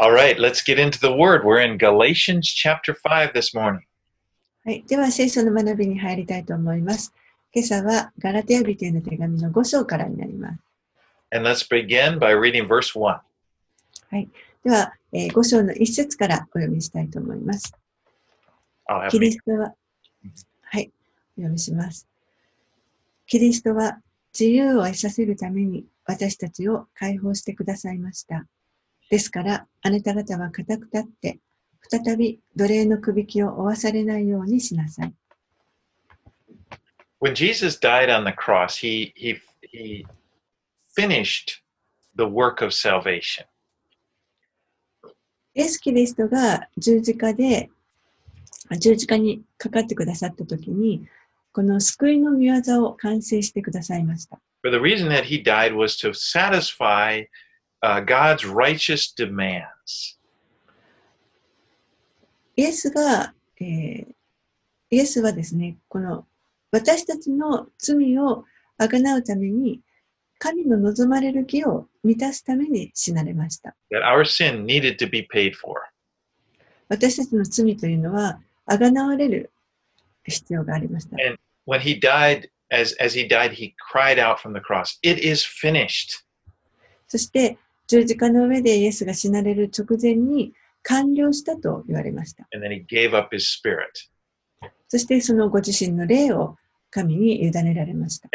All right, let's get into the word. We're in Galatians chapter 5 this morning. はい。では、聖書の学びに入りたいと思います。今朝はガラテヤ人への手紙の5章からになります。And let's begin by reading verse 1. では、え5章の1節からお読みしたいと思います。キリ.ストは、はい、お読みします。キリストは自由を得させるために私たちを解放してくださいました。ですから、あなた方は固く立って、再び奴隷のくびきを負わされないようにしなさい。When Jesus died on the cross, he, he, he finished the work of salvation. イエス・キリストが十字架で、あ十字架にかかってくださったときに、この救いの御業を完成してくださいました。For the reason that he died was to satisfy uh, God's righteous demands. イエスが、えーイエスはですね、この私たちの罪をあがなうために、神の望まれる義を満たすために死なれました。 that our sin needed to be paid for. 私たちの罪というのは、あがなわれる必要がありました。 When he died, as, as he died, he cried out from the cross, It is finished. そして、 十字架の上でイエスが死なれる直前に完了したと言われました。そしてそのご自身の霊を神に委ねられました。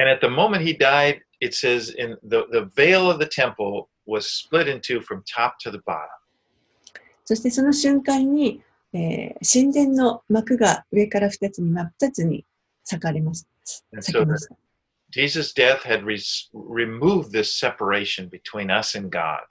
そしてその瞬間に、えー、神殿の幕が上から二つに真っ二つに裂かれました。Jesus' death had re- removed this separation between us and God.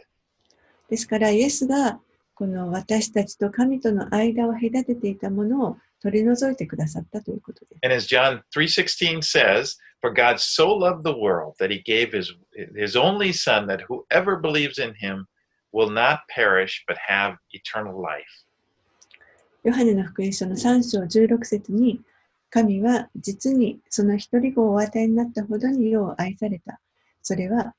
ですから、イエスがこの私たちと神との間を隔てていたものを取り除いてくださったということです。And as John 3:16 says, for God so loved the world that he gave his his only son that whoever believes in him will not perish but have eternal life. ヨハネの福音書の3章16節に、神は実にその一人子をお与えになったほどに世を愛された。それは、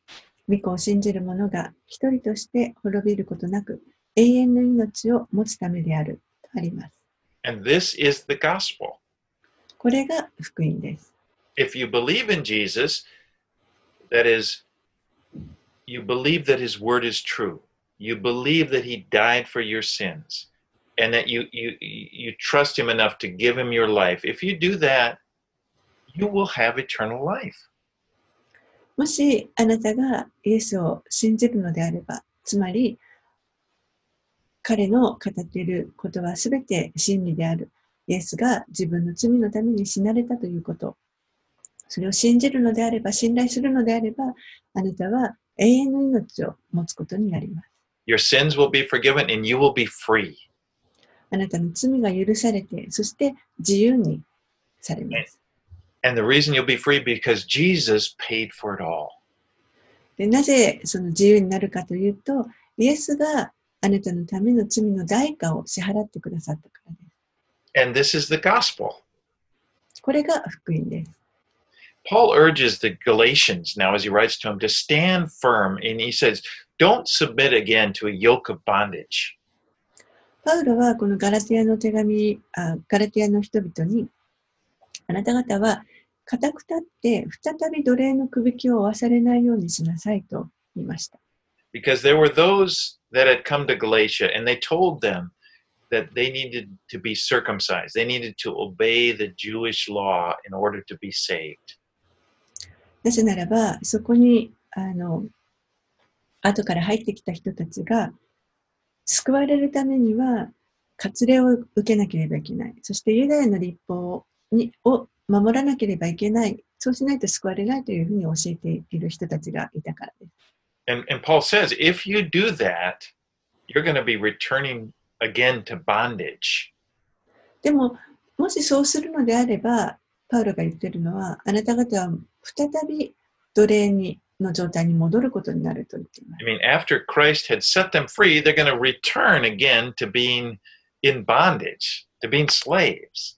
御子を信じる者が一人として滅びることなく、永遠の命を持つためである。とあります。And this is the gospel. これが福音です。If you believe in Jesus, that is you believe that his word is true. You believe that he died for your sins and that you you you trust him enough to give him your life. If you do that, you will have eternal life. もしあなたがイエスを信じるのであれば、つまり彼の語っていることはすべて真理である。イエスが自分の罪のために死なれたということ。それを信じるのであれば、信頼するのであれば、あなたは永遠の命を持つことになります。 Your sins will be forgiven and you will be free. あなたの罪が許されて、そして自由にされます。And the reason you'll be free because Jesus paid for it all. でなぜその自由になるかというと、イエスがあなたのための罪の代価を支払ってくださったからです。And this is the gospel. これが福音です。Paul urges the Galatians now as he writes to them to stand firm and he says, don't submit again to a yoke of bondage. パウロはこのガラティアの手紙、あガラティアの人々に、あなた方は固く立って再び奴隷のくびきを負わされないようにしなさいと言いました。Because there were those that had come to Galatia and they told them that they needed to be circumcised. They needed to obey the Jewish law in order to be saved. なぜならば、そこに、あの、後から入ってきた人たちが、救われるためには、割礼を受けなければいけない。そしてユダヤの立法にを守らなければいけない。そうしないと救われないというふうに教えている人たちがいたからです。And, and Paul says, if you do that, you're going to be returning again to bondage. でも、もしそうするのであれば、パウロが言ってるのは、あなた方は再び奴隷にの状態に戻ることになると言っています I。mean, after Christ had set them free, they're going to return again to being in bondage, to being slaves.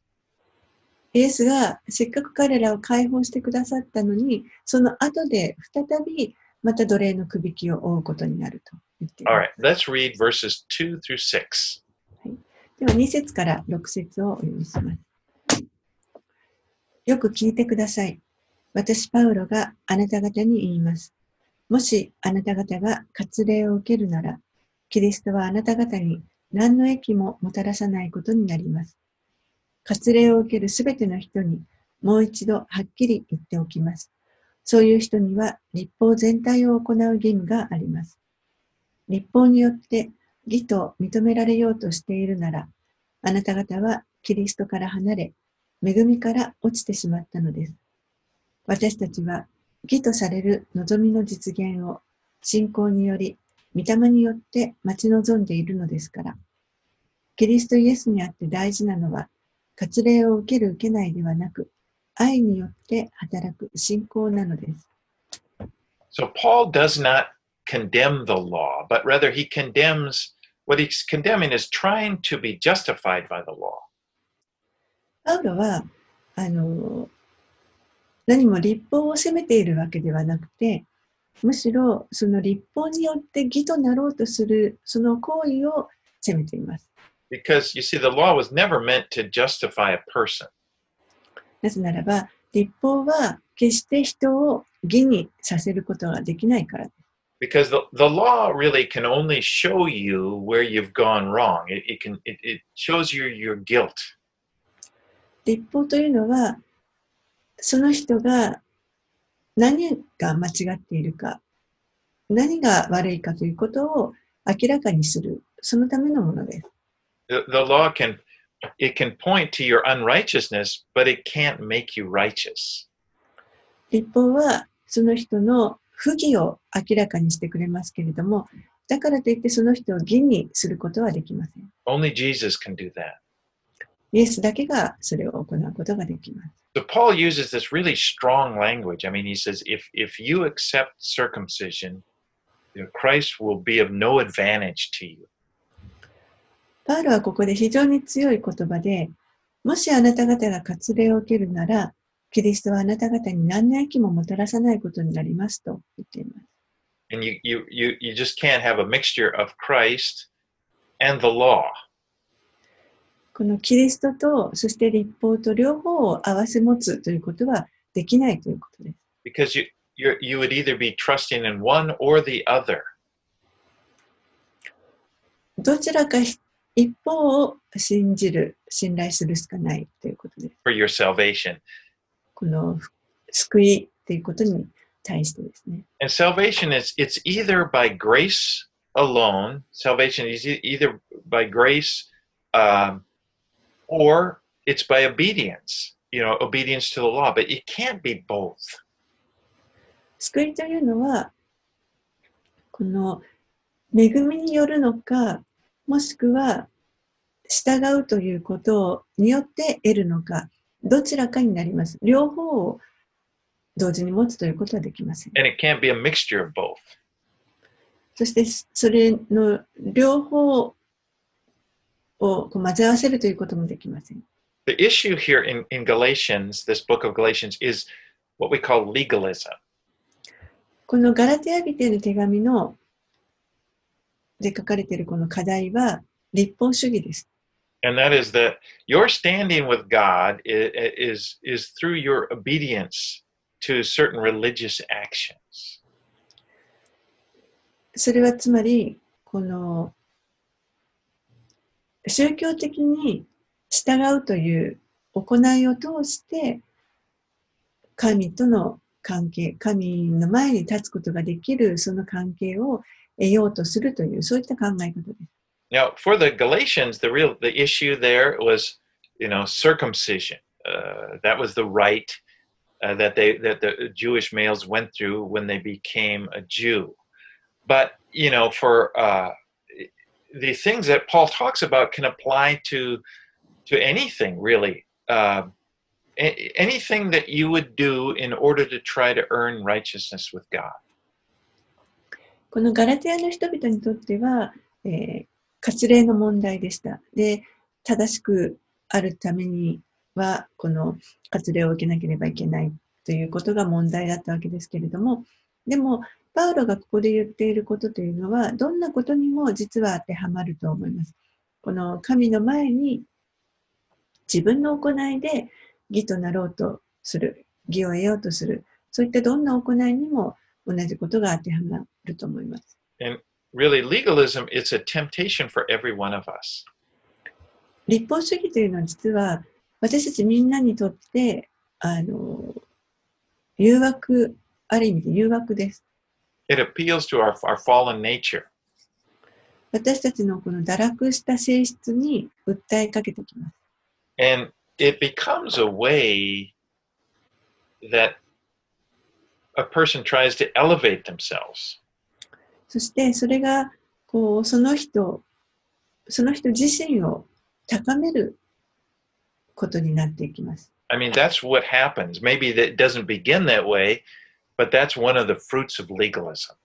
イエスがせっかく彼らを解放してくださったのに、その後で再びまた奴隷のくびきを負うことになると言っていま right, let's read verses 2 through 6. す。では2節から6節をお読みします。よく聞いてください。私、パウロがあなた方に言います。もしあなた方が割礼を受けるなら、キリストはあなた方に何の益ももたらさないことになります。割礼を受けるすべての人にもう一度はっきり言っておきます。そういう人には立法全体を行う義務があります。立法によって義と認められようとしているなら、あなた方はキリストから離れ、恵みから落ちてしまったのです。私たちは義とされる望みの実現を信仰により、御霊によって待ち望んでいるのですから。キリストイエスにあって大事なのは、割礼を受ける受けないではなく、愛によって働く信仰なのです。So Paul does not condemn the law, but rather he condemns what he's condemning is trying to be justified by the law. パウロは、あの、何も立法を責めているわけではなくて、むしろその立法によって義となろうとするその行為を責めています。Because you see, the law was never meant to justify a person. なぜならば、立法は決して人を義にさせることができないから。Because the, the law really can only show you where you've gone wrong. It, it can it, it shows you your guilt. 立法というのは、その人が何が間違っているか、何が悪いかということを明らかにする、そのためのものです。The, the law can it can point to your unrighteousness, but it can't make you righteous. 立法はその人の不義を明らかにしてくれますけれども、だからといってその人を義にすることはできません。Only Jesus can do that. イエスだけがそれを行うことができます。So Paul uses this really strong language. I mean, he says, if if you accept circumcision, you know, Christ will be of no advantage to you. パウロはここで非常に強い言葉で、もしあなた方が割礼を受けるなら、キリストはあなた方に何の益ももたらさないことになりますと言っています。 And you you you you just can't have a mixture of Christ and the law. このキリストと、そして立法と両方を合わせ持つということはできないということです。Because you you you would either be trusting in one or the other. どちらか一方を信じる、信頼するしかないということです。for your salvation. この救いということに対してですね。And salvation is it's either by grace alone. Salvation is e- either by grace um, or it's by obedience. You know, obedience to the law. But it can't be both. 救いというのは、この恵みによるのか、もしくは従うということによって得るのか、どちらかになります。両方を同時に持つということはできません。And it can't be a mixture of both. そしてそれの両方をこう混ぜ合わせるということもできません。The issue here in, in Galatians, this book of Galatians, is what we call legalism. このガラテヤ人への手紙ので書かれているこの課題は立法主義です。And that is that your standing with God is, is through your obedience to certain religious actions. それはつまり、この宗教的に従うという行いを通して、神との関係、神の前に立つことができるその関係を得ようとするという、そういった考え方です。Now, for the Galatians, the real the issue there was, you know, circumcision. Uh, that was the rite uh, that they that the Jewish males went through when they became a Jew. But you know, for uh, the things that Paul talks about can apply to to anything really. Uh, a- anything that you would do in order to try to earn righteousness with God. このガラテヤの人々にとっては、えー割礼の問題でした。で、正しくあるためには、この割礼を受けなければいけないということが問題だったわけですけれども、でも、パウロがここで言っていることというのは、どんなことにも実は当てはまると思います。この神の前に自分の行いで義となろうとする、義を得ようとする、そういったどんな行いにも同じことが当てはまると思います。And really, legalism is a temptation for every one of us. 立法主義というのは実は私たちみんなにとってあの誘惑、ある意味で誘惑です。It appeals to our, our fallen nature. 私たちのこの堕落した性質に訴えかけてきます。 And it becomes a way that a person tries to elevate themselves. そしてそれがこうその人、その人自身を高めることになっていきます。 I mean, that's what happens. Maybe that it doesn't begin that way, but that's one of the fruits of legalism.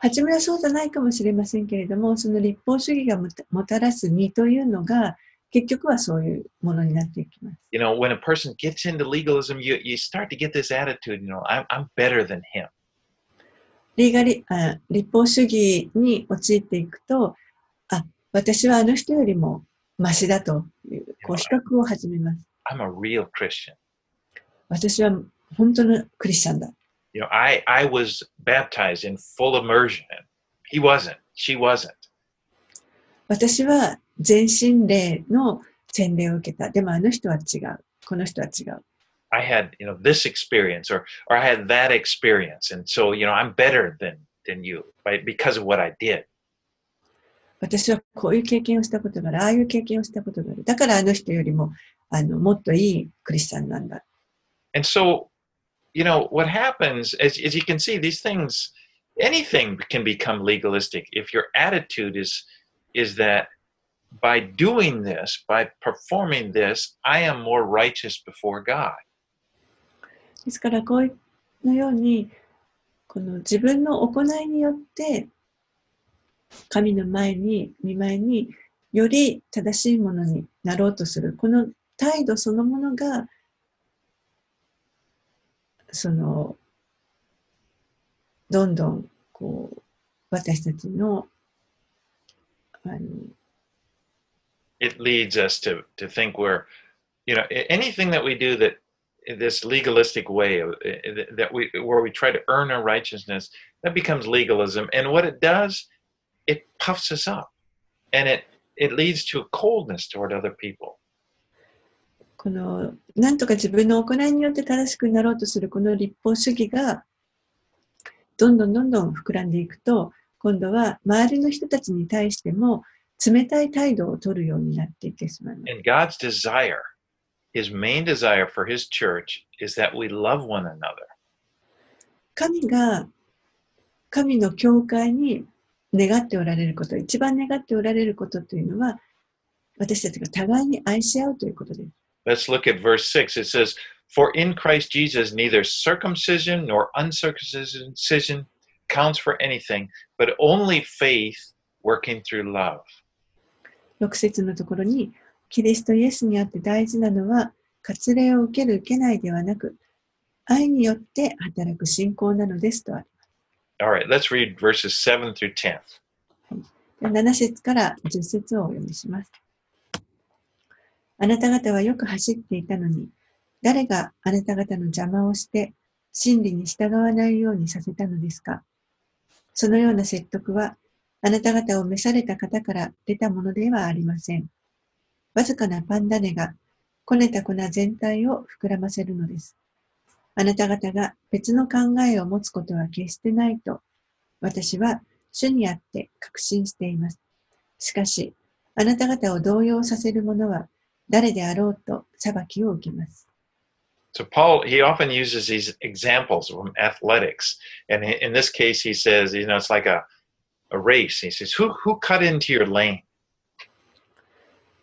初めはそうじゃないかもしれませんけれども、その立法主義がもたらす実というのが、結局はそういうものになっていきます。You know, when a person gets into legalism, you, you start to get this attitude, you know, I'm, I'm better than him. リーガリあ立法主義に陥っていくと、あ、私はあの人よりもマシだという、こう比較を始めます。I'm a real Christian. 私は本当のクリスチャンだ。You know, I, I was baptized in full immersion. He wasn't. She wasn't. 私は全身霊の洗礼を受けた。でもあの人は違う。この人は違う。I had, you know, this experience or or I had that experience. And so, you know, I'm better than than you by because of what I did. 私はこういう経験をしたことがある。ああいう経験をしたことがある。だからあの人よりもあのもっといいクリスチャンなんだ。And so, you know, what happens as as you can see, these things anything can become legalistic if your attitude is is that by doing this, by performing this, I am more righteous before God. ですからこういうのようにこの自分の行いによって神の前に見舞いにより正しいものになろうとするこの態度そのものが そのどんどんこう私たちのあの it leads us to to think we're you know a- anything that we do that this legalistic way of eh, that we where we try to earn our righteousness that becomes legalism and what it does it puffs us up and it it leads to a coldness toward other people このなんとか自分の行いによって正しくなろうとするこの立法主義がどんどんどんどん膨らんでいくと今度は周りの人たちに対しても冷たい態度を取るようになっていってしまいます。and god's desire his main desire for his church is that we love one another 神が神の教会に願っておられること、一番願っておられることというのは私たちが互いに愛し合うということです。let's look at verse 6 it says for in christ jesus neither circumcision nor uncircumcision counts for anything but only faith working through love 6節のところに、キリストイエスにあって大事なのは、割礼を受ける受けないではなく、愛によって働く信仰なのですとあり All right, let's read verses 7 through 10. ます。7節から10節をお読みします。 あなた方はよく走っていたのに、誰があなた方の邪魔をして、真理に従わないようにさせたのですか？そのような説得は、あなた方を召された方から出たものではありません。わずかなパン種が、こねた粉全体を膨らませるのです。あなた方が別の考えを持つことは決してないと、私は主にあって確信しています。しかし、あなた方を動揺させる者は誰であろうと裁きを受けます。So, Paul, he often uses these examples from athletics. And in this case, he says, you know, it's like a, a race. He says, who, who cut into your lane?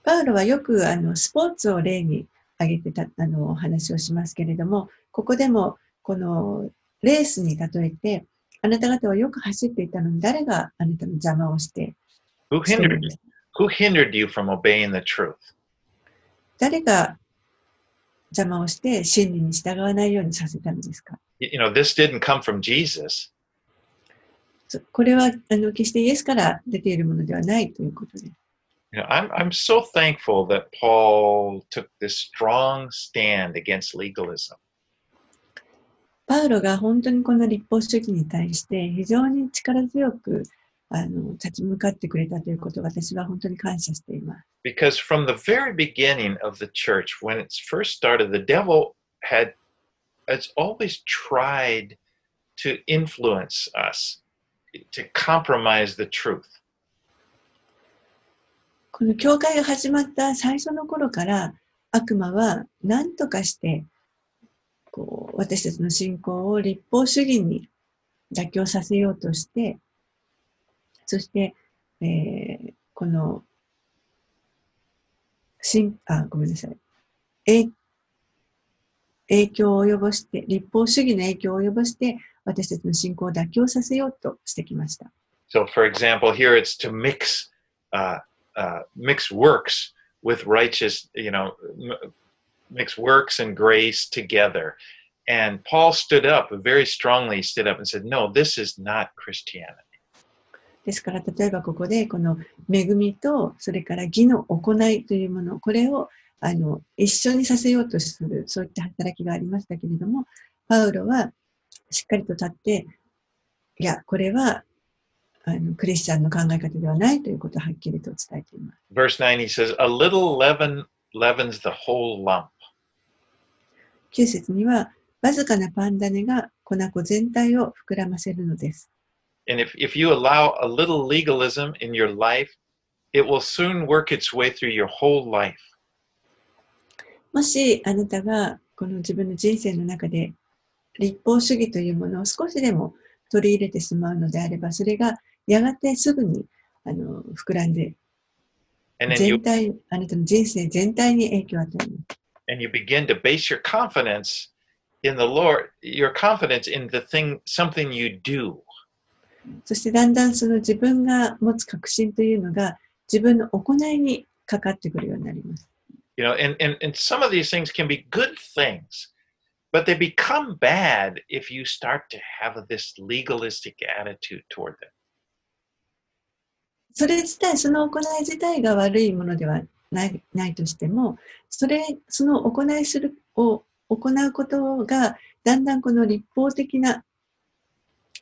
パウロはよくあのスポーツを例に挙げてたあのお話をしますけれども、ここでもこのレースに例えて、あなた方はよく走っていたのに誰があなたの邪魔をして Who hindered who hindered you from obeying the truth? 誰が邪魔をして真理に従わないようにさせたのですか You know, this didn't come from Jesus. そこれはあの決してイエスから出ているものではないということです。You know, I'm, I'm so thankful that Paul took this strong stand against legalism. パウロが本当にこの立法主義に対して非常に力強くあの立ち向かってくれたということを私は本当に感謝しています。Because from the very beginning of the church, when it's first started, the devil had has always tried to influence us, to compromise the truth. この教会が始まった最初の頃から悪魔は何とかしてこう私たちの信仰を立法主義に妥協させようとしてそして、えーこの信あごめんなさいえ影響を及ぼして立法主義の影響を及ぼして私たちの信仰を妥協させようとしてきました。So, for example, here it's to mix uh, uh, mix works with righteous, you know, m- mix works and grace together. And Paul stood up very strongly, stood up and said, "No, this is not Christianity." ですから、例えばここで、この恵みと、それから義の行いというもの、これをあの一緒にさせようとする、そういった働きがありましたけれども、パウロはしっかりと立って、いや、これはあのクリスチャンの考え方ではないということをはっきりと伝えています。Verse 9, he says, A little leaven leavens the whole lump. 9節には、わずかなパン種が粉粉全体を膨らませるのです。And if, if you allow a little legalism in your life, it will soon work its way through your whole life. もしあなたがこの自分の人生の中で立法主義というものを少しでも取り入れてしまうのであれば、それがやがてすぐにあの膨らんで、 And then you 全体、あなたの人生全体に影響を与えます。 and you begin to base your confidence in the Lord, your confidence in the thing, something you do. そしてだんだんその自分が持つ確信というのが自分の行いにかかってくるようになります。You know, and, and, and some of these things can be good things, but they become bad if you start to have this legalistic attitude toward them. それ自体、その行い自体が悪いものではないないとしても、それ、その行いするを行うことが、だんだんこの立法的な、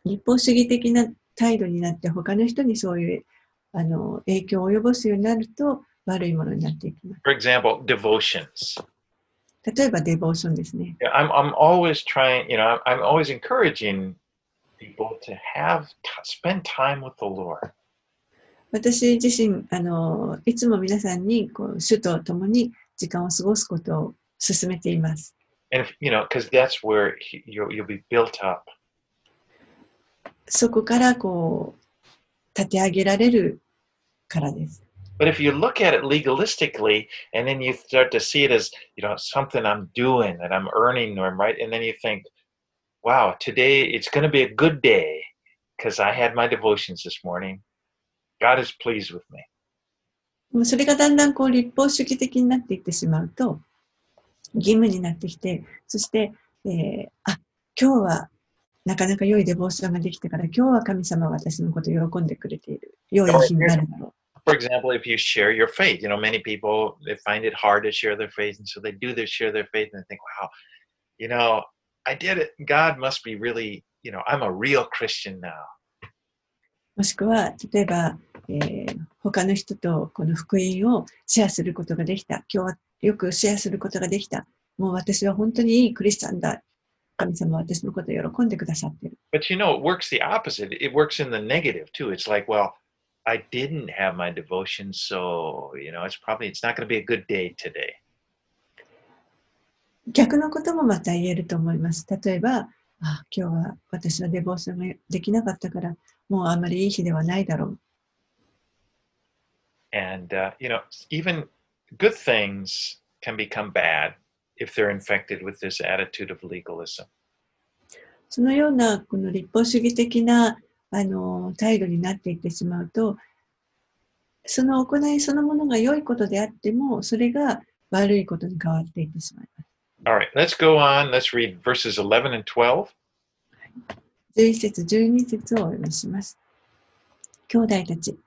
立法主義的な態度になって、他の人にそういうあの影響を及ぼすようになると、悪いものになっていきます。For example, devotions. 例えば、デボーションですね。I'm, I'm always trying, you know, I'm, always encouraging people to have, spend time with the Lord. 私自身、あの、いつも皆さんに、こう、主と共に時間を過ごすことを勧めています。And, if, you know, because that's where he, you'll, you'll be built up. そこからこう立て上げられるからです。But if you look at it legalistically and then you start to see it as, you know, something I'm doing that I'm earning or right, and then you think, wow, today it's going to be a good day because I had my devotions this morning. God is pleased with me. もうそれがだんだんこう立法主義的になっていってしまうと義務になってきて、そして、えーあ今日はなかなか良いデボーションができたから、今日は神様は私のことを喜んでくれている。良い日になるだろ For example, if you share your faith, you know, many people they find it hard to share their faith, and so they do their share their faith, and they think, wow, you know, I did it. God must be really, you know, I'm a real Christian now. う。もしくは、例えば、えー他の人とこの福音をシェアすることができた。今日はよくシェアすることができた。もう私は本当にいいクリスチャンだ。神様は私のことを喜んでくださっている。But you know, it works the opposite. It works in the negative too. It's like, well, I didn't have my devotion, so you know, it's probably it's not going to be a good day today. 逆のこともまた言えると思います。例えば、あ今日は私はデボーションができなかったから、もうあまりいい日ではないだろう。And uh, you know, even good things can become bad if they're infected with this attitude of legalism. そのようなこの立法主義的なあの態度になっていってしまうと、その行いそのものが良いことであっても、それが悪いことに変わっていってしまいます。All right, let's go on. Let's read verses 11 and 12. 11節、12節をお読みします。兄弟たち、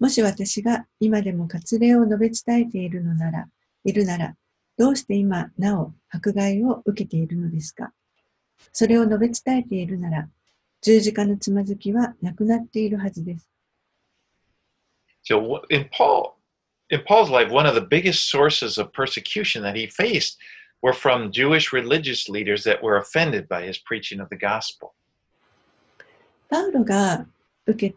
もし私が今でも割礼を述べ伝えているのなら、いるなら、どうして今なお迫害を受けているのですかそれを述べ伝えているなら、十字架のつまずきはなくなっているはずです。So in Paul, in Paul's life, one of the biggest sources of persecution that he faced were from Jewish religious leaders that were offended by his preaching of the gospel. パウロが受け、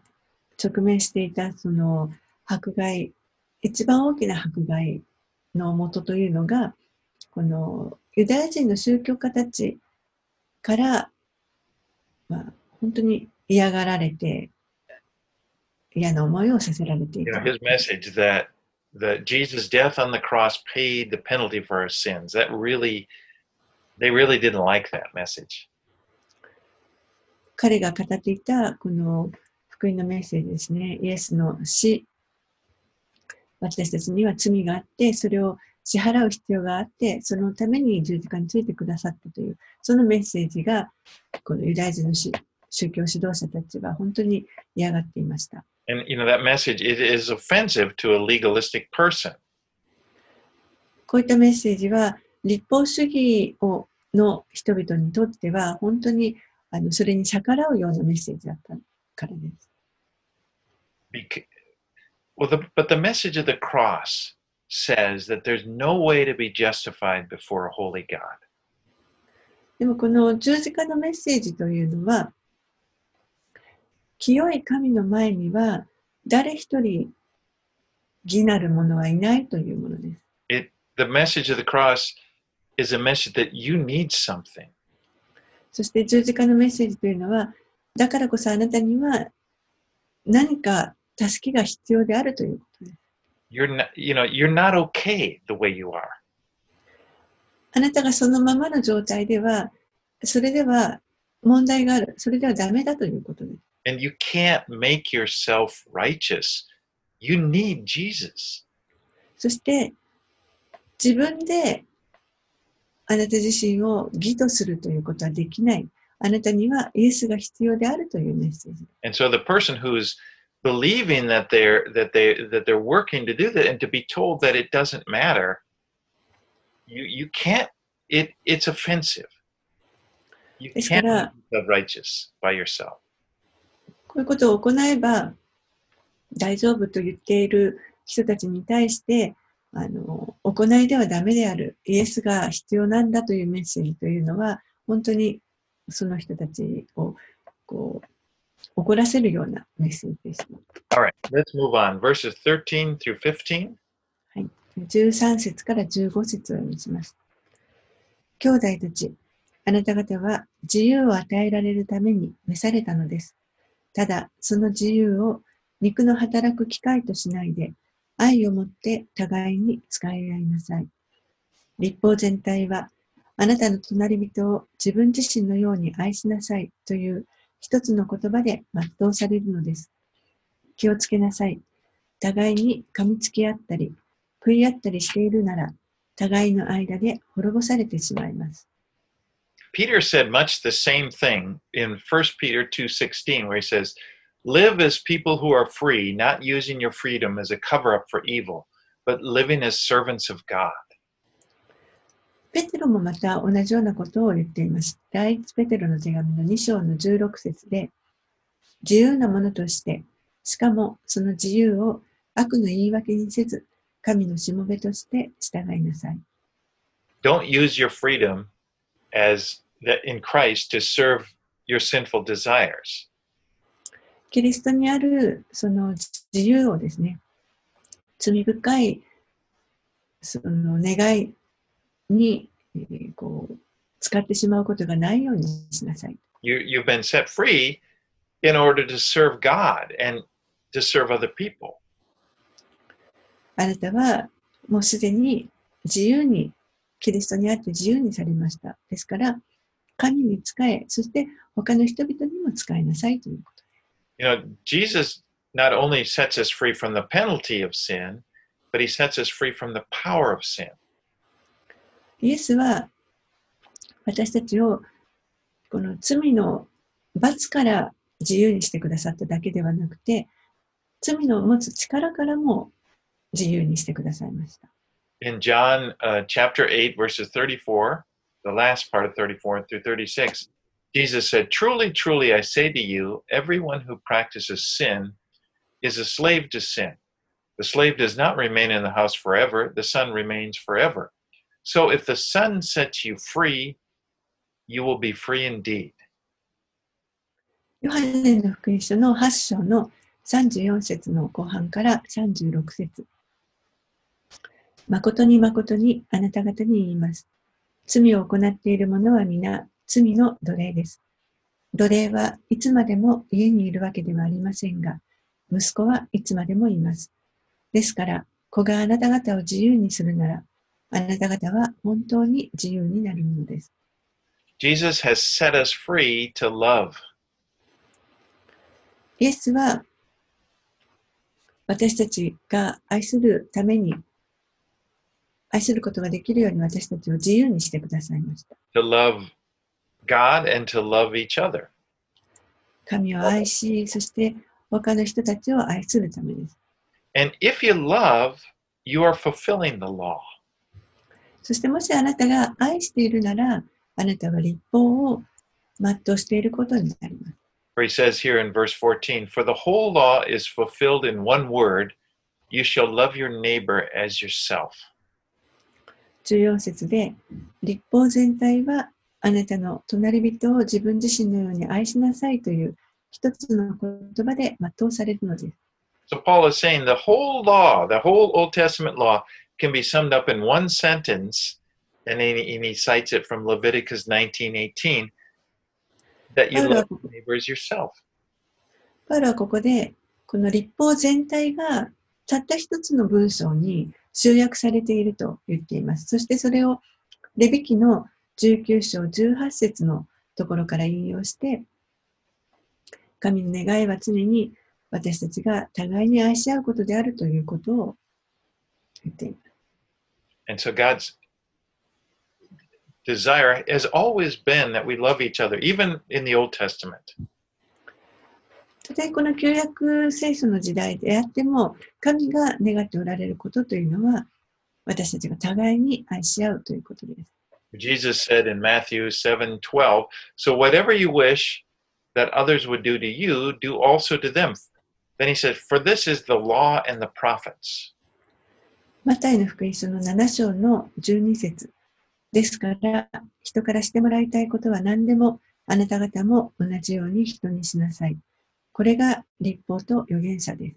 直面していたその迫害、一番大きな迫害の元というのが、このユダヤ人の宗教家たちから、まあ、本当に嫌がられて、嫌な思いをさせられてい You た know,。his message that that Jesus' death on the cross paid the penalty for our sins. That really, they really didn't like that message. 彼が語っていたこの福音のメッセージですね。イエスの死。私たちには罪があって、それを支払う必要があって、そのために十字架についてくださったという、そのメッセージが、このユダヤ人のし宗教指導者たちは本当に嫌がっていました。And you know that message it is offensive to a legalistic person. こういったメッセージは、立法主義をの人々にとっては、本当にあのそれに逆らうようなメッセージだったからです。Well, the, but the message of the cross says that there's no way to be justified before a holy God. でもこの十字架のメッセージというのは、清い神の前には誰一人義なる者はいないというものです。It the message of the cross is a message that you need something. そして十字架のメッセージというのは、だからこそあなたには何か助けが必要であるということです。You're not, you know, you're not okay the way you are. あなたがそのままの状態では、それでは問題がある。それではダメだということです。And you can't make yourself righteous. You need Jesus. そして、自分であなた自身を義とするということはできない。あなたにはイエスが必要であるというメッセージ。And so the person who's believing that they're that they that they're working to do that and to be told that it doesn't matter, you you can't it it's offensive. You ですか can't ら、be righteous by yourself. こういうことを行えば大丈夫と言っている人たちに対して、あの、行いではダメである。イエスが必要なんだというメッセージというのは、本当にその人たちをこう怒らせるようなメッセージです。All right, let's move on. Verses 13 through 15. 13節から15節を読みします。兄弟たち、あなた方は自由を与えられるために召されたのです。ただ、その自由を肉の働く機会としないで、愛をもって互いに使い合いなさい。立法全体は、あなたの隣人を自分自身のように愛しなさいという一つの言葉で全うされるのです。気をつけなさい。互いに噛みつき合ったり、食い合ったりしているなら、互いの間で滅ぼされてしまいます。Peter said much the same thing in 1 Peter 2:16 where he says, "Live as people who are free, not using your freedom as a cover up for evil, but living as servants of God." ペテロもまた同じようなことを言っています。第一ペテロの手紙の2章の16節で、自由なものとして、しかもその自由を悪の言い訳にせず、神のしもべとして従いなさい。Don't use your freedom as that in Christ to serve your sinful desires. キリストにあるその自由をですね、罪深いその願いに、えーこう使ってしまうことがないようにしなさい。You you've been set free in order to serve God and to serve other people. あなたはもうすでに自由に、キリストにあって自由にされました。ですから、神に仕え、そして他の人々にも仕えなさいということ。You know, Jesus not only sets us free from the penalty of sin, but he sets us free from the power of sin. イエスは私たちをこの罪の罰から自由にしてくださっただけではなくて、罪の持つ力からも自由にしてくださいました。In John uh, chapter 8, verses 34, the last part of 34 through 36, Jesus said, Truly, truly, I say to you, everyone who practices sin is a slave to sin. The slave does not remain in the house forever, the son remains forever. So if the son sets you free, you will be free indeed. ヨハネの福音書の8章の34節の後半から36節誠に誠にあなた方に言います。罪を行っている者は皆罪の奴隷です。奴隷はいつまでも家にいるわけではありませんが、息子はいつまでもいます。ですから、子があなた方を自由にするなら、あなた方は本当に自由になるものです。Jesus has set us free to love. イエスは私たちが愛するために愛することができるように私たちを自由にしてくださいました。to love God and to love each other. 神を愛し、そして他の人たちを愛するためです。And if you love, you are fulfilling the law. そしてもしあなたが愛しているなら、あなたは立法を全うしていることになります。Where he says here in verse 14, For the whole law is fulfilled in one word you shall love your neighbor as yourself. 14節で、立法全体はあなたの隣人を自分自身のように愛しなさいという一つの言葉で全うされるのです。So Paul is saying the whole law, the whole Old Testament law, can be summed up in one sentence, and he, and he cites it from Leviticus 19:18, that you love your neighbor as yourself. パウロはここで、この立法全体がたった一つの文章に集約されていると言っています。そしてそれをレビ記の19章18節のところから引用して、神の願いは常に私たちが互いに愛し合うことであるということを言っています。And so God's desire has always been that we love each other, even in the Old Testament. たとえこの旧約聖書の時代であっても、神が願っておられることというのは、私たちが互いに愛し合うということです。 Jesus said in Matthew 7:12, "So whatever you wish that others would do to you, do also to them." Then he said, "For this is the law and the prophets." マタイの福音書の7章の12節ですから、人からしてもらいたいことは何でも、あなた方も同じように人にしなさい。これが立法と預言者です。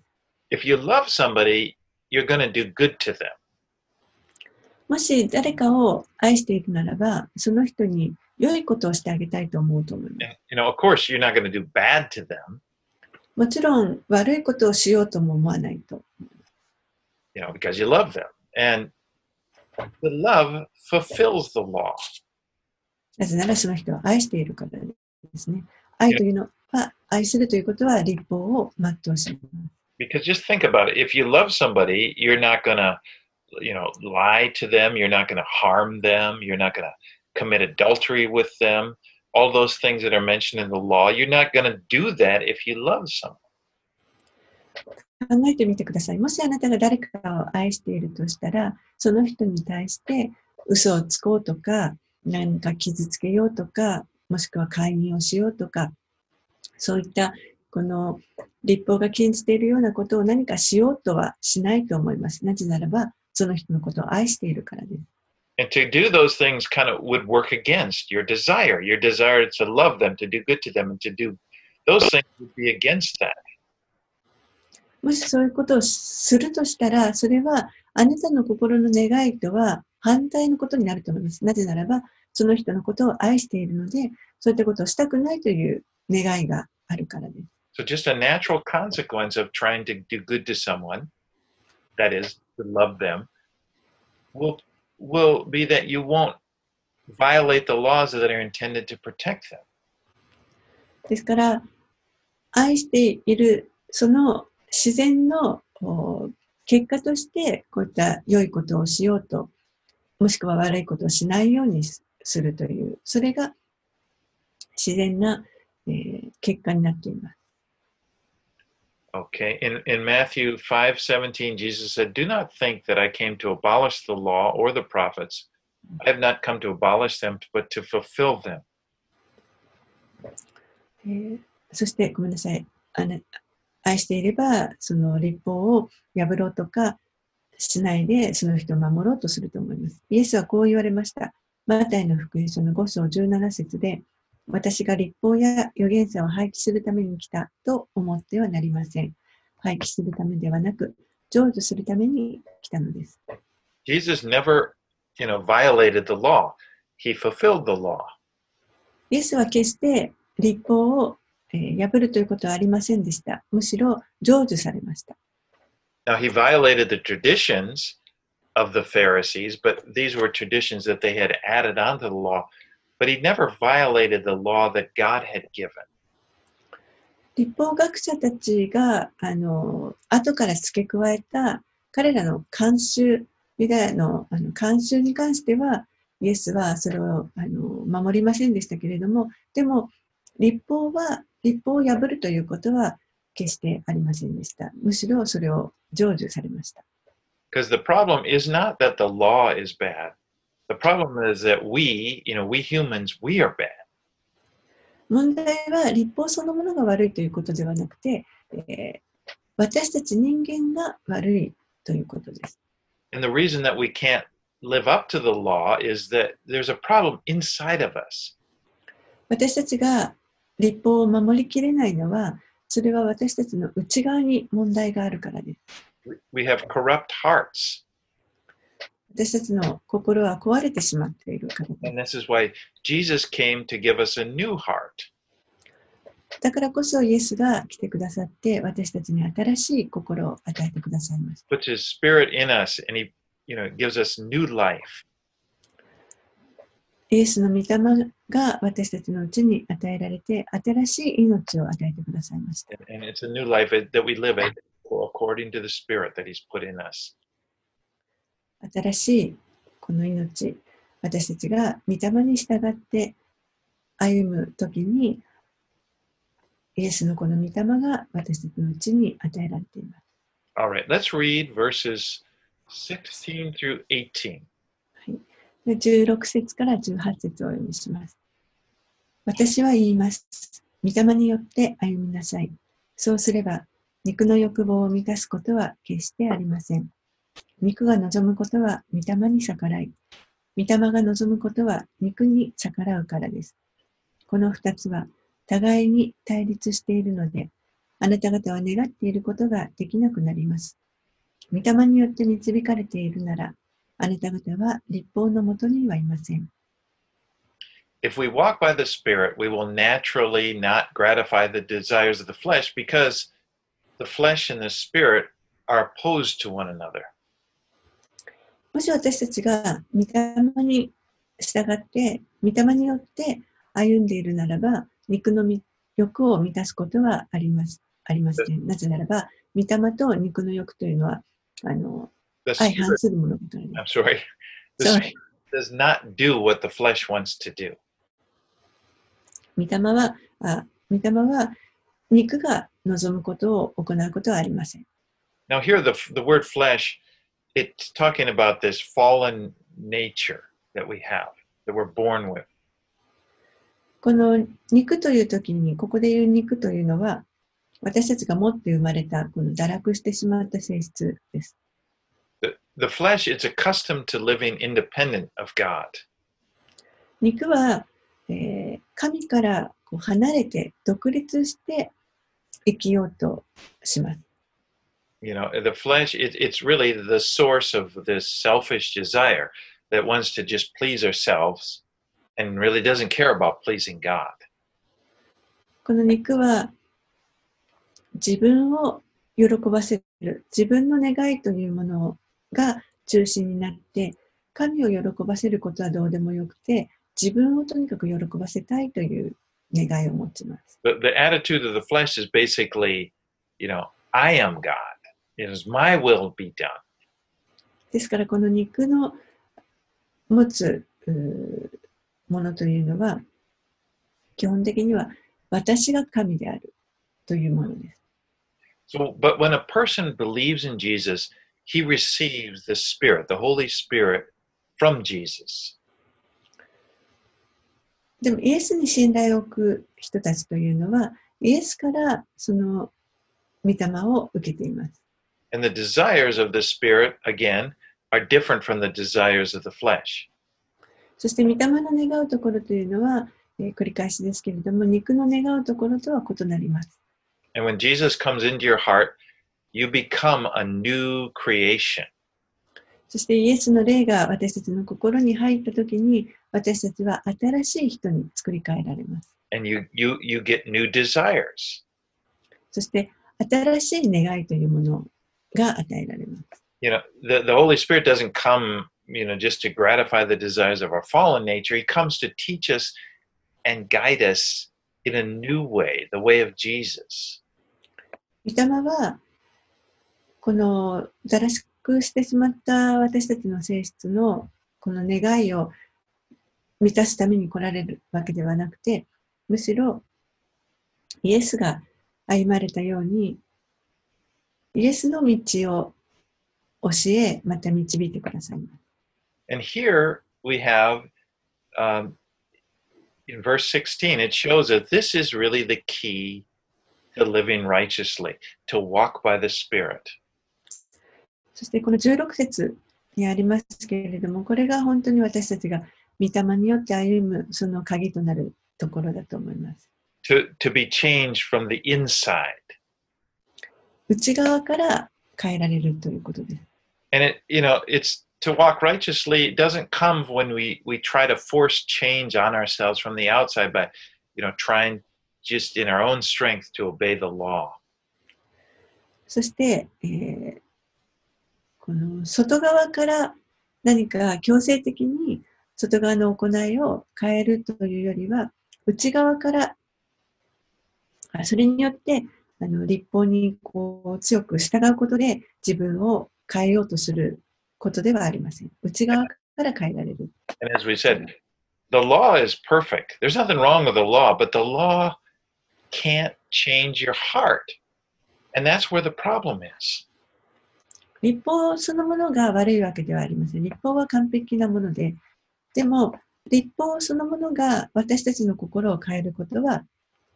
If you love somebody, you're going to do good to them. もし誰かを愛しているならば、その人に良いことをしてあげたいと思うと思います。You know, of course, you're not going to do bad to them, もちろん悪いことをしようとも思わないと。you know, because you love them. And the love fulfills the law. なぜならその人を愛しているからですね。愛というのは、愛するということは立法を全うします。 Because just think about it. If you love somebody, you're not going to, you know, lie to them. You're not going to harm them. You're not going to commit adultery with them. All those things that are mentioned in the law, you're not going to do that if you love someone. 考えてみてください。もしあなたが誰かを愛しているとしたら、その人に対して嘘をつこうとか、何か傷つけようとか、もしくは介入をしようとか、そういったこの立法が禁じているようなことを何かしようとはしないと思います。なぜならば、その人のことを愛しているからです。And to do those things kind of would work against your desire. Your desire to love them, to do good to them, and to do those things would be against that. もしそういうことをするとしたら、それはあなたの心の願いとは反対のことになると思います。なぜならば、その人のことを愛しているので、そういったことをしたくないという願いがあるからです。So just a natural consequence of trying to do good to someone, that is, to love them, will will be that you won't violate the laws that are intended to protect them. ですから、愛しているその自然のお結果として、こういった良いことをしようと、もしくは悪いことをしないようにするという、それが自然な、えー結果になっています。Okay. In, in Matthew 5 17, Jesus said, Do not think that I came to abolish the law or the prophets. I have not come to abolish them, but to fulfill them. えーそしてごめんなさいあの愛していればその立法を破ろうとかしないでその人を守ろうとすると思います。イエスはこう言われました。マタイの福音書の5章17節で私が立法や預言者を廃棄するために来たと思ってはなりません。廃棄するためではなく成就するために来たのです。Jesus never, you know, violated the law. He fulfilled the law. イエスは決して立法を、えー破るということはありませんでした。むしろ成就されました。Now, he violated the traditions of the Pharisees, but these were traditions that they had added onto the law. But he never violated the law that God had given. 立法学者たちがあの後から付け加えた彼らの慣習ユダヤのあの慣習に関してはイエスはそれをあの守りませんでしたけれどもでも立法は立法を破るということは決してありませんでしたむしろそれを成就されました Because the problem is not that the law is bad. The problem is that we, you know, we humans, we are bad. 問題は立法そのものが悪いということではなくて、えー私たち人間が悪いということです And the reason that we can't live up to the law is that there's a problem inside of us. 私たちが立法を守りきれないのは、それは私たちの内側に問題があるからです。We have corrupt hearts. 私たちの心は壊れてしまっているからです。And this is why Jesus came to give us a new heart. だからこそイエスが来てくださって、私たちに新しい心を与えてくださいました。puts his spirit in us and he you know gives us new life イエスの御霊が私たちのうちに与えられて、新しい命を与えてくださいました。新しいこの命、私たちが御霊に従って歩むときに、イエスのこの御霊が私たちのうちに与えられています。Alright, let's read verses 16 through 18. 16節から18節をお読みします。私は言います。御霊によって歩みなさい。そうすれば、肉の欲望を満たすことは決してありません。肉が望むことは御霊に逆らい、御霊が望むことは肉に逆らうからです。この二つは互いに対立しているので、あなた方は願っていることができなくなります。御霊によって導かれているなら、あなた方は立法のもとにはいません。if we walk by the spirit we will naturally not gratify the desires of the flesh because the flesh and the spirit are opposed to one another もし私たちが御霊に従って、御霊によって歩んでいるならば、肉のみ欲を満たすことはありますありません。なぜならば、御霊と肉の欲というのは、あの the 相 spirit 反するものだからね i'm sorry the Sorry. spirit does not do what the flesh wants to do 御霊は、あ御霊は肉が望むことを行うことはありません。Now, here the the word flesh, it's talking about this fallen nature that we have, that we're born with. この肉という時に、ここで言う肉というのは、私たちが持って生まれたこの堕落してしまった性質です。The, the flesh is accustomed to living independent of God. 肉は、えー神からこう離れて独立して生きようとします。You know, the flesh, it, it's really the source of this selfish desire that wants to just please ourselves and really doesn't care about pleasing God. この肉は自分を喜ばせる、自分の願いというものが中心になって、神を喜ばせることはどうでもよくて、自分をとにかく喜ばせたいという願いを持ちます。The, the attitude of the flesh is basically, you know, I am God. It is my will be done. ですからこの肉の持つものというのは基本的には私が神であるというものです。So, but when a person believes in Jesus, he receives the Spirit, the Holy Spirit from Jesus. でもイエスに信頼を置く人たちというのは、イエスからその御霊を受けています。And the desires of the Spirit, again, are different from the desires of the flesh. そして御霊の願うところというのは、えー繰り返しですけれども、肉の願うところとは異なります。And when Jesus comes into your heart, you become a new creation. そしてイエスの霊が私たちの心に入ったときに、私たちは新しい人に作り変えられます。And you, you, you get new desires. そして新しい願いというものが与えられます。You know, the, the Holy Spirit doesn't come, you know, just to gratify the desires of our fallen nature. He comes to teach us and guide us in a new way, the way of Jesus. 御霊は、このだらしくしてしまった私たちの性質のこの願いを満たすために来られるわけではなくて、むしろイエスが歩まれたように、イエスの道を教え、また導いてください。And here we have, um, in verse 16, it shows that this is really the key to living righteously, to walk by the Spirit. そしてこの16節にありますけれども、これが本当に私たちが御霊によって歩むその鍵となるところだと思います。To, to be changed from the inside. 内側から変えられるということです。And it, you know, it's to walk righteously, it doesn't come when we, we try to force change on ourselves from the outside by, you know, trying just in our own strength to obey the law. そして、えーこの外側から何か強制的に外側の行いを変えるというよりは、内側から、それによってあの立法にこう強く従うことで自分を変えようとすることではありません。内側から変えられる。And as we said, the law is perfect. There's nothing wrong with the law, but the law can't change your heart. And that's where the problem is. 立法そのものが悪いわけではありません。立法は完璧なもので、でも、立法そのものが私たちの心を変えることは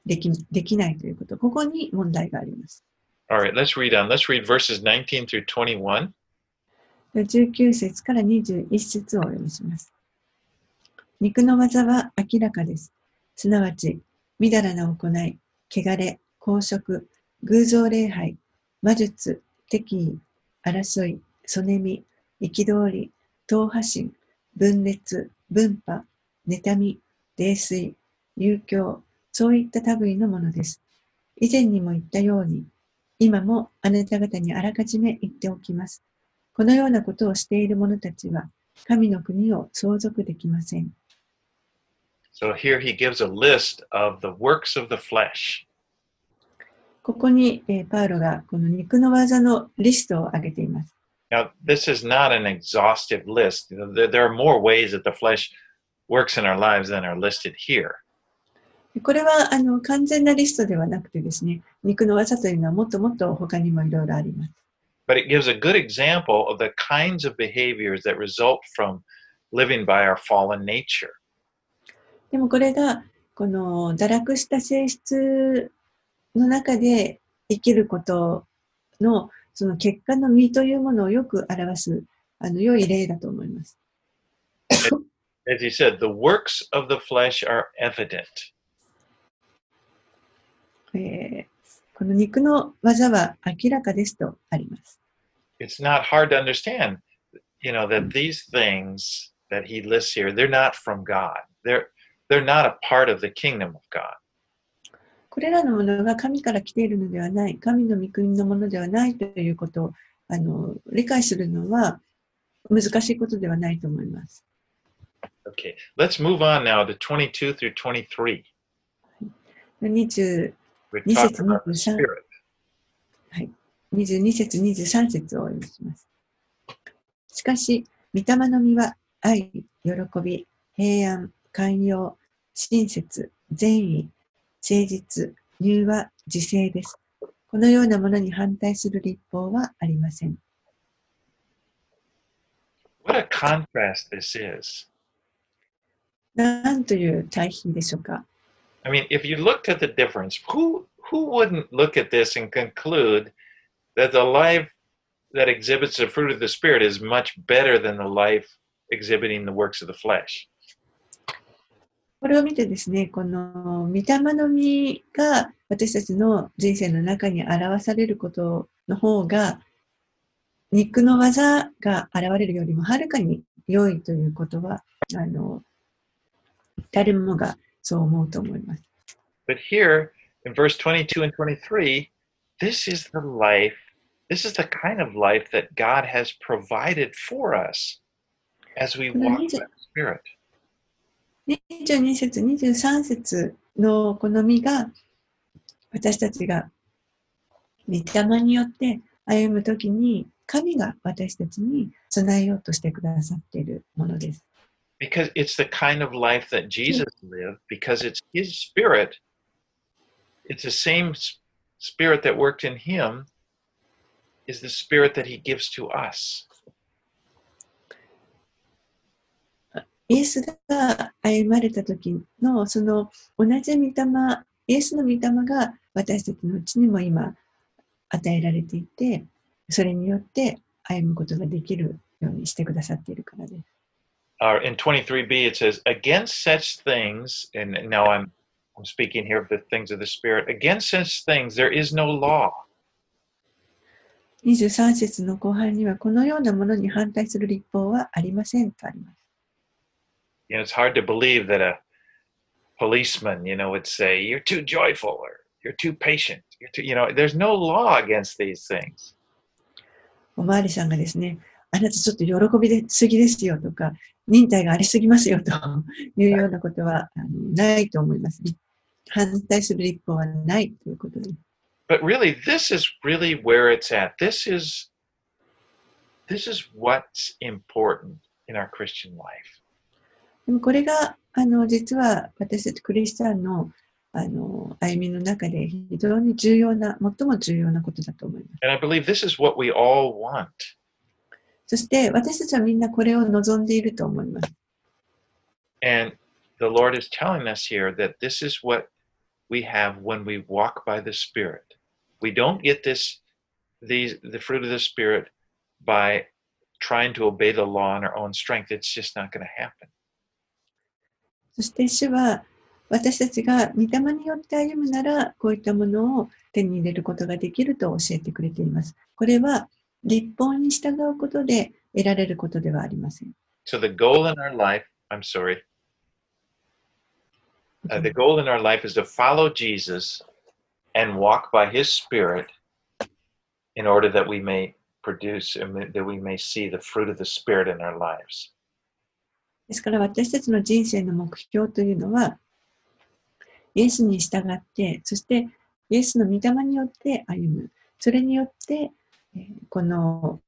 できできないということ、ここに問題があります。All right, let's read on. Let's read verses 19 through 21. 19節から21節をお読みします。肉の技は明らかです。すなわち、みだらな行い、汚れ、公職、偶像礼拝、魔術、敵意、争い、そねみ、憤り、党派心、分裂、分派、妬み、泥酔、遊興、そういった類のものです。以前にも言ったように、今もあなた方にあらかじめ言っておきます。このようなことをしている者たちは、神の国を相続できません。So here he gives a list of the works of the flesh. ここに、えーパウロがこの肉の技のリストを挙げています。Now, this is not an exhaustive list. There are more ways that the flesh works in our lives than are listed here. これはあの完全なリストではなくてですね、肉の技というのはもっともっと他にもいろいろあります。But it gives a good example of the kinds of behaviors that result from living by our fallen nature. でもこれがこの堕落した性質の中で生きることのその結果の実というものをよく表すあの良い例だと思います。As he said, the works of the flesh are evident. えーこの肉の技は明らかですとあります。It's not hard to understand, you know, that these things that he lists here, they're not from God. They're they're not a part of the kingdom of God. これらのものが神から来ているのではない、神の御国のものではないということをあの理解するのは難しいことではないと思います。Okay, let's move on now to 22 through 23. 20 We're This is talking about the Nisan. spirit. 22節、23節をお読みします。しかし、御霊の実は愛、喜び、平安、寛容、親切、善意、誠実、柔和、自制です。こ このようなものに反対する立法はありません。 What a contrast this is. なんという対比でしょうか。 I mean, if you looked at the difference, who who wouldn't look at this and conclude that the life that exhibits the fruit of the spirit is much better than the life exhibiting the works of the flesh? これを見てですね、この御霊の実が私たちの人生の中に表されることの方が、肉の技が現れるよりもはるかに良いということは、あの、誰もがそう思うと思います。But here in verse 22 and 23, this is the life, this is the kind of life that God has provided for us as we walk by the Spirit. 22節、23節のこの実が、私たちが御霊によって歩むときに、神が私たちに備えようとしてくださっているものです。Because it's the kind of life that Jesus lived, because it's His Spirit, it's the same Spirit that worked in Him, is the Spirit that He gives to us. イエスが歩まれた時のその同じ御霊、イエスの御霊が私たちのうちにも今与えられていて、それによって歩むことができるようにしてくださっているからです。Uh, in 23b, it says, Against such things, and now I'm, I'm speaking here of the things of the Spirit, against such things there is no law. 23節の後半にはこのようなものに反対する立法はありませんとあります。You know, it's hard to believe that a policeman, you know, would say, You're too joyful or you're too patient. You're too, you know, there's no law against these things. おまわりさんがですね、あなたちょっと喜びですぎですよとか、忍耐がありすぎますよというようなことはあのないと思います。反対する立法はないということです。 But really, this is really where it's at. This is this is what's important in our Christian life. でもこれがあの実は私たちクリスチャンのあの歩みの中で非常に重要な、最も重要なことだと思います。And I believe this is what we all want. そして私たちはみんなこれを望んでいると思います。And the Lord is telling us here that this is what we have when we walk by the Spirit. We don't get this these the fruit of the Spirit by trying to obey the law in our own strength. It's just not going to happen. そして主は私たちが御霊によって歩むならこういったものを手に入れることができると教えてくれています。これは立法に従うことで得られることではありません。So the goal in our life, I'm sorry, uh, the goal in our life is to follow Jesus and walk by his spirit in order that we may produce and that we may see the fruit of the spirit in our lives. ですから私たちの人生の目標というのは、イエスに従って、そしてイエスの御霊によって歩む。それによって、えーこの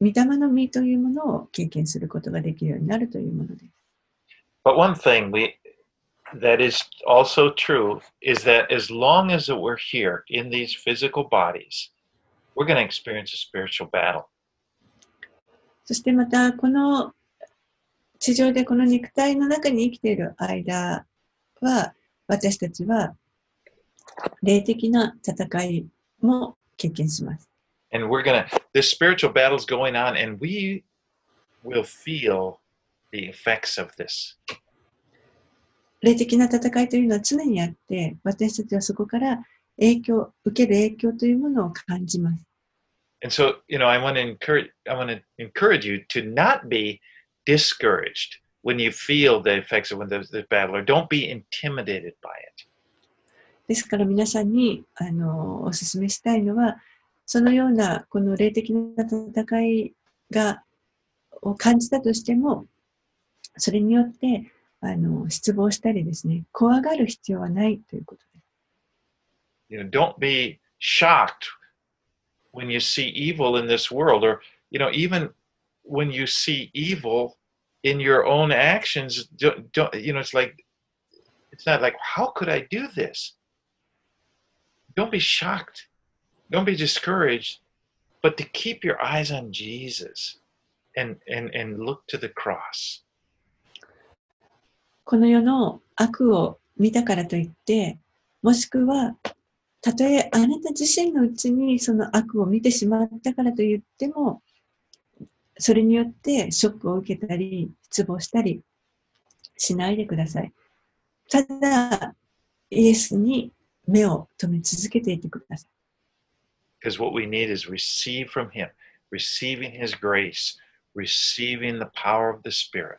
御霊の実というものを経験することができるようになるというものです。But one thing we that is also true is that as long as we're here in these physical bodies, we're going to experience a spiritual battle. そしてまた、この地上でこの肉体の中に生きている間は、私たちは霊的な戦いも経験します。And we're to this spiritual battle is going on and we will feel the effects of this. 霊的な戦いというのは常にあって、私たちはそこから影響、受ける影響というものを感じます。And so, you know, I want to encourage I want to encourage you to not be discouraged when you feel the effects of when there's the battle or don't be intimidated by it. ですから皆さんにあのお勧めしたいのは、そのようなこの霊的な戦いがを感じたとしても、それによってあの失望したりですね、怖がる必要はないということです。You know, don't be shocked when you see evil in this world or you know even when you see evil in your own actions don't, don't you know it's like it's not like how could i do this don't be shocked don't be discouraged, but to keep your eyes on Jesus and, and, and look to the cross. この世の悪を見たからといって、もしくは、たとえあなた自身のうちにその悪を見てしまったからと言っても、 それによってショックを受けたり、失望したりしないでください。ただ、イエスに目を留め続けていてください。Because what we need is receive from Him, receiving His grace, receiving the power of the Spirit.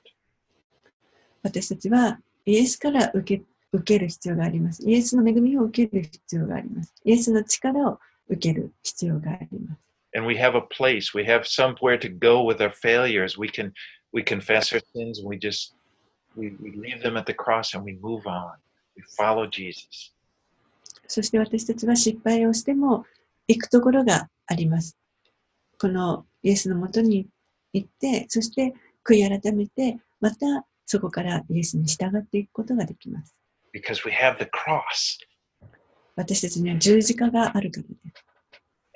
私たちはイエスから受け受ける必要があります。イエスの恵みを受ける必要があります。イエスの力を受ける必要があります。And we have a place, we have somewhere to go with our failures. We can we confess our sins and we just we, we leave them at the cross and we move on. We follow Jesus. そして私たちは失敗をしても行くところがあります。このイエスのもとに行って、そして悔い改めて、またそこからイエスに従っていくことができます。Because we have the cross. 私たちには十字架があるからです。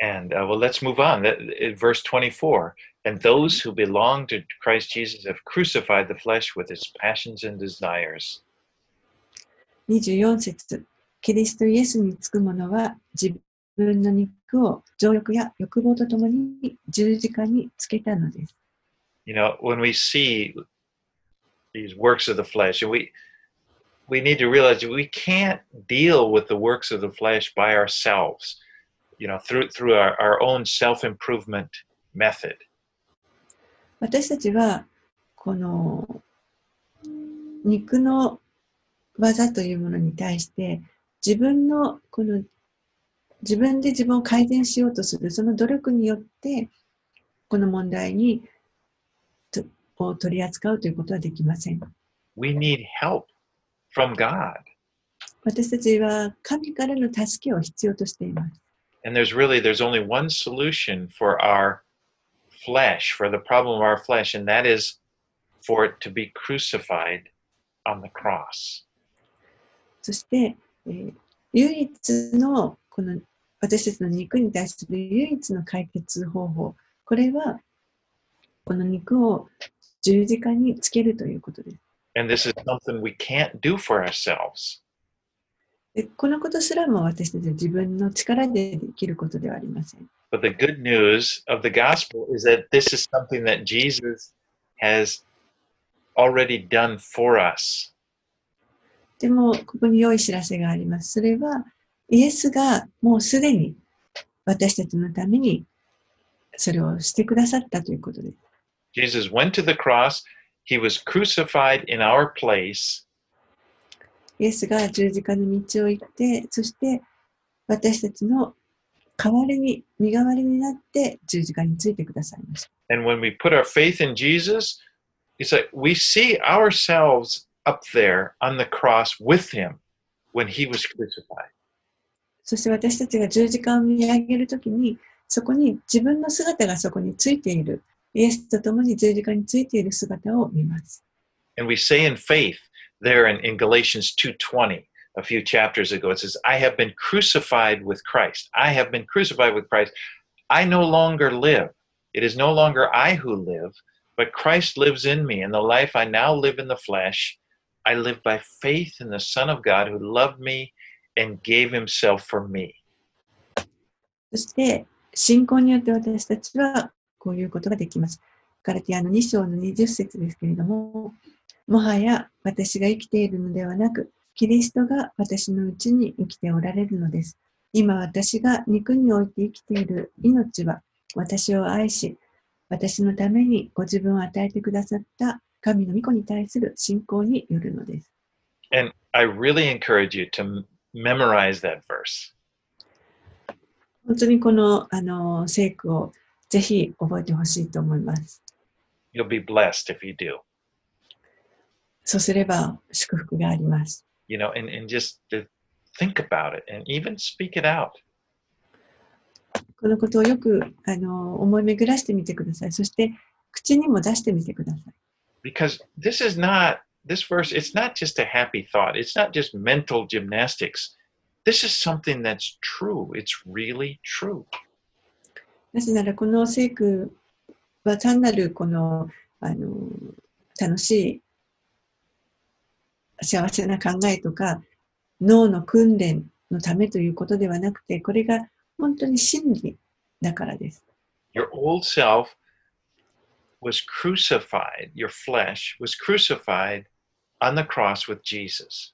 And uh, well, let's move on. That, in verse 24. And those who belong to Christ Jesus have crucified the flesh with its passions and desires. 24節キリストイエスにつく者は自分の肉を情欲や欲望とともに十字架につけたのです。 You know, when we see these works of the flesh, and we we need to realize that we can't deal with the works of the flesh by ourselves. You know, through through our, our own self-improvement method. 私たちはこの肉の技というものに対して自分のこの自分で自分を改善しようとするその努力によってこの問題にとを取り扱うということはできません。We need help from God. 私たちは神からの助けを必要としています。And there's really there's only one solution for our flesh, for the problem of our flesh, and that is for it to be crucified on the cross. そして、えー唯一のこの私たちの肉に対する唯一の解決方法、これはこの肉を十字架につけるということです。 And this is something we can't do for ourselves. でこのことすらも私たちは自分の力でできることではありません。But the good news of the gospel is that this is something that Jesus has already done for us. でも、ここに良い知らせがあります。それは、イエスがもうすでに私たちのためにそれをしてくださったということです。Jesus went to the cross, he was crucified in our place, イエスが十字架の道を行って、そして私たちの代わりに、身代わりになって十字架についてくださいました。Jesus, like、そして私たちが十字架を見上げるときに、そこに自分の姿がそこについている、イエスと共に十字架についている姿を見ます。And we say in faith, there in, in Galatians 2:20, a few chapters ago, it says, I have been crucified with Christ. I have been crucified with Christ. I no longer live. It is no longer I who live, but Christ lives in me. And the life I now live in the flesh, I live by faith in the Son of God who loved me and gave himself for me. そして、信仰によって私たちはこういうことができます。ガラティアの2章の20節ですけれども、 もはや私が生きているのではなく、キリストが私のうちに生きておられるのです。今私が肉において生きている命は、私を愛し、私のためにご自分を与えてくださった神の御子に対する信仰によるのです。And I really encourage you to memorize that verse. 本当にこのあの聖句をぜひ覚えてほしいと思います。You'll be blessed if you do. そうすれば祝福があります。You know, and, and just to think about it and even speak it out. このことをよくあの思い巡らしてみてください。そして口にも出してみてください。because this is not this verse it's not just a happy thought it's not just mental gymnastics this is something that's true. It's really true. なぜならこの聖句は単なるこのあの楽しい幸せな考えとか脳の訓練のためということではなくてこれが本当に真理だからです。Your old self was crucified, your flesh was crucified on the cross with Jesus.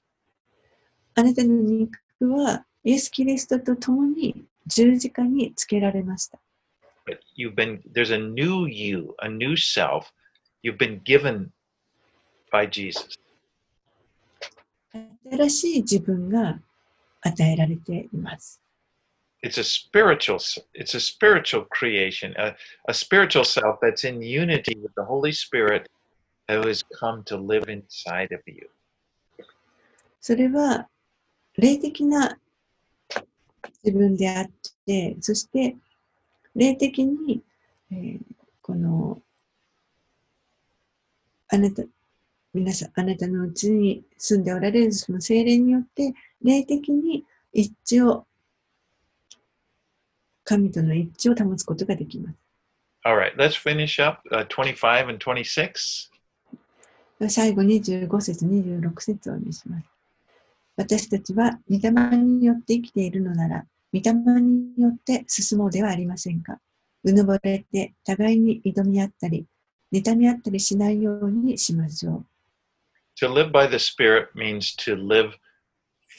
あなたの肉はイエス・キリストと共に十字架につけられました。But you've been, there's a new you, a new self you've been given by Jesus. 新しい自分が与えられています。It's a spiritual, it's a spiritual creation, a, a spiritual self that's in unity with the Holy Spirit who has come to live inside of you. それは霊的な自分であって、そして霊的に、えーこのあなた、皆さん、あなたのうちに住んでおられるその精霊によって、霊的に一致を、神との一致を保つことができます。All right, let's finish up uh, 25 and 26. 最後25節、26節をお見せします。私たちは御霊によって生きているのなら、御霊によって進もうではありませんか？うぬぼれて互いに挑み合ったり、妬み合ったりしないようにしましょう。To live by the Spirit means to live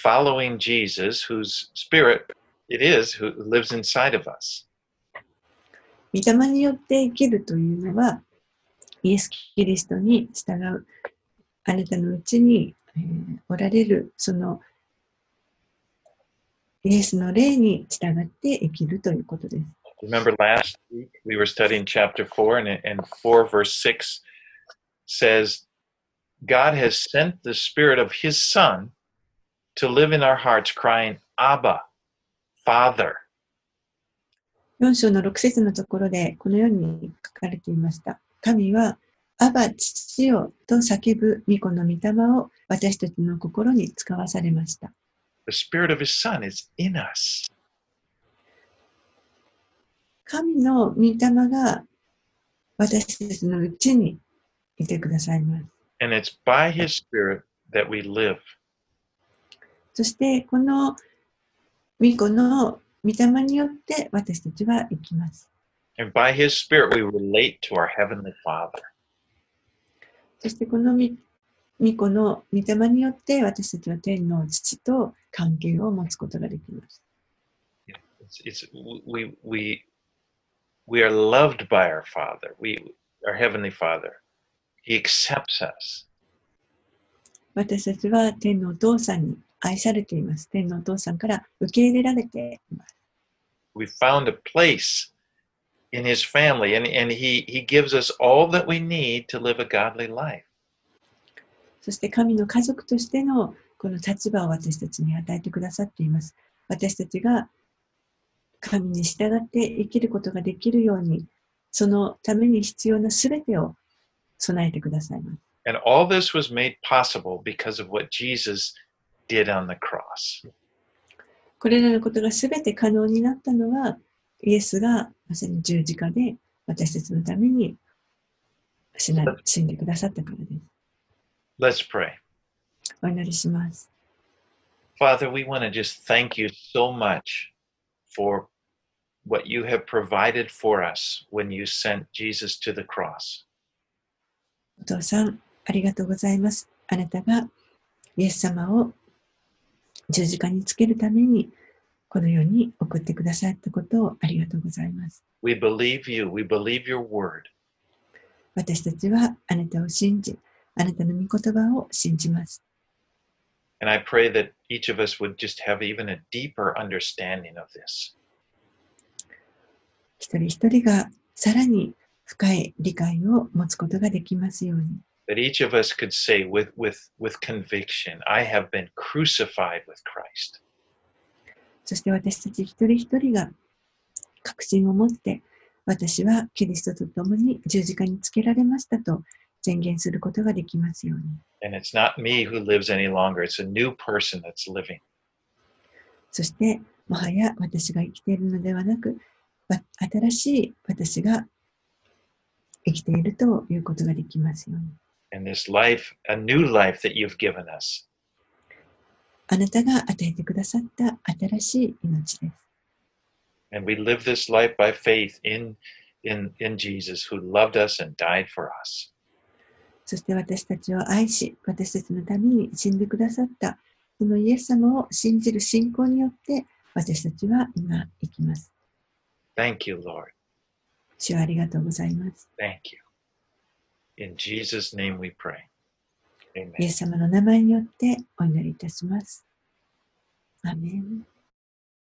following Jesus, whose Spirit it is who lives inside of us. 御霊によって生きるというのは、イエス・キリストに従う、あなたのうちに、えーおられる、そのイエスの霊に従って生きるということです。 Remember last week we were studying chapter 4, and, and 4 verse 6 says, God has sent the Spirit of His Son to live in our hearts, crying, Abba, Father. 4章の6節のところでこのように書かれていました。神は、アバ父よと叫ぶ御子の御霊を私たちの心に使わされました。The Spirit of His Son is in us. 神の御霊が私たちのうちにいてくださいます。And it's by His Spirit that we live. そして、この御子の御霊によって私たちは生きます。 And by His Spirit, we relate to our Heavenly Father. そして、この御御子の御霊によって私たちは天の父と関係を持つことができます。 It's, it's we we we are loved by our Father. We our Heavenly Father. He accepts us. 私たちは天のお父さんに愛されています。天のお父さんから受け入れられています。We found a place in His family, and and He He gives us all that we need to live a godly life. そして神の家族としてのこの立場を私たちに与えてくださっています。私たちが神に従って生きることができるように、そのために必要なすべてを備えてくださいます。 And all this was made possible because of what Jesus did on the cross. これらのことがすべて可能になったのは、イエスがまさに十字架で私たちのために死な死んでくださったからです。 Let's pray. お祈りします。 Father, we want to just thank you so much for what you have provided for us when you sent Jesus to the cross. お父さん、ありがとうございます。あなたがイエス様を十字架につけるために、この世に送ってくださったことをありがとうございます。We believe you. We believe your word. 私たちはあなたを信じ、あなたの御言葉を信じます。And I pray that each of us would just have even a deeper understanding of this. 一人一人がさらに深い理解を持つことができますように。そして私たち一人一人が確信を持って私はキリストと共に十字架につけられましたと宣言することができますように。そしてもはや私が生きているのではなく新しい私が生きているということができますように。And this life, a new life that you've given us. あなたが与えてくださった新しい命です。And we live this life by faith in, in, in Jesus who loved us and died for us. そして私たちを愛し、私たちのために死んでくださった、そのイエス様を信じる信仰によって、私たちは今生きます。Thank you, Lord. 主をありがとうございます。Thank you. In Jesus' name we pray. イエ.ス様の名前によってお祈りいたします。アーメン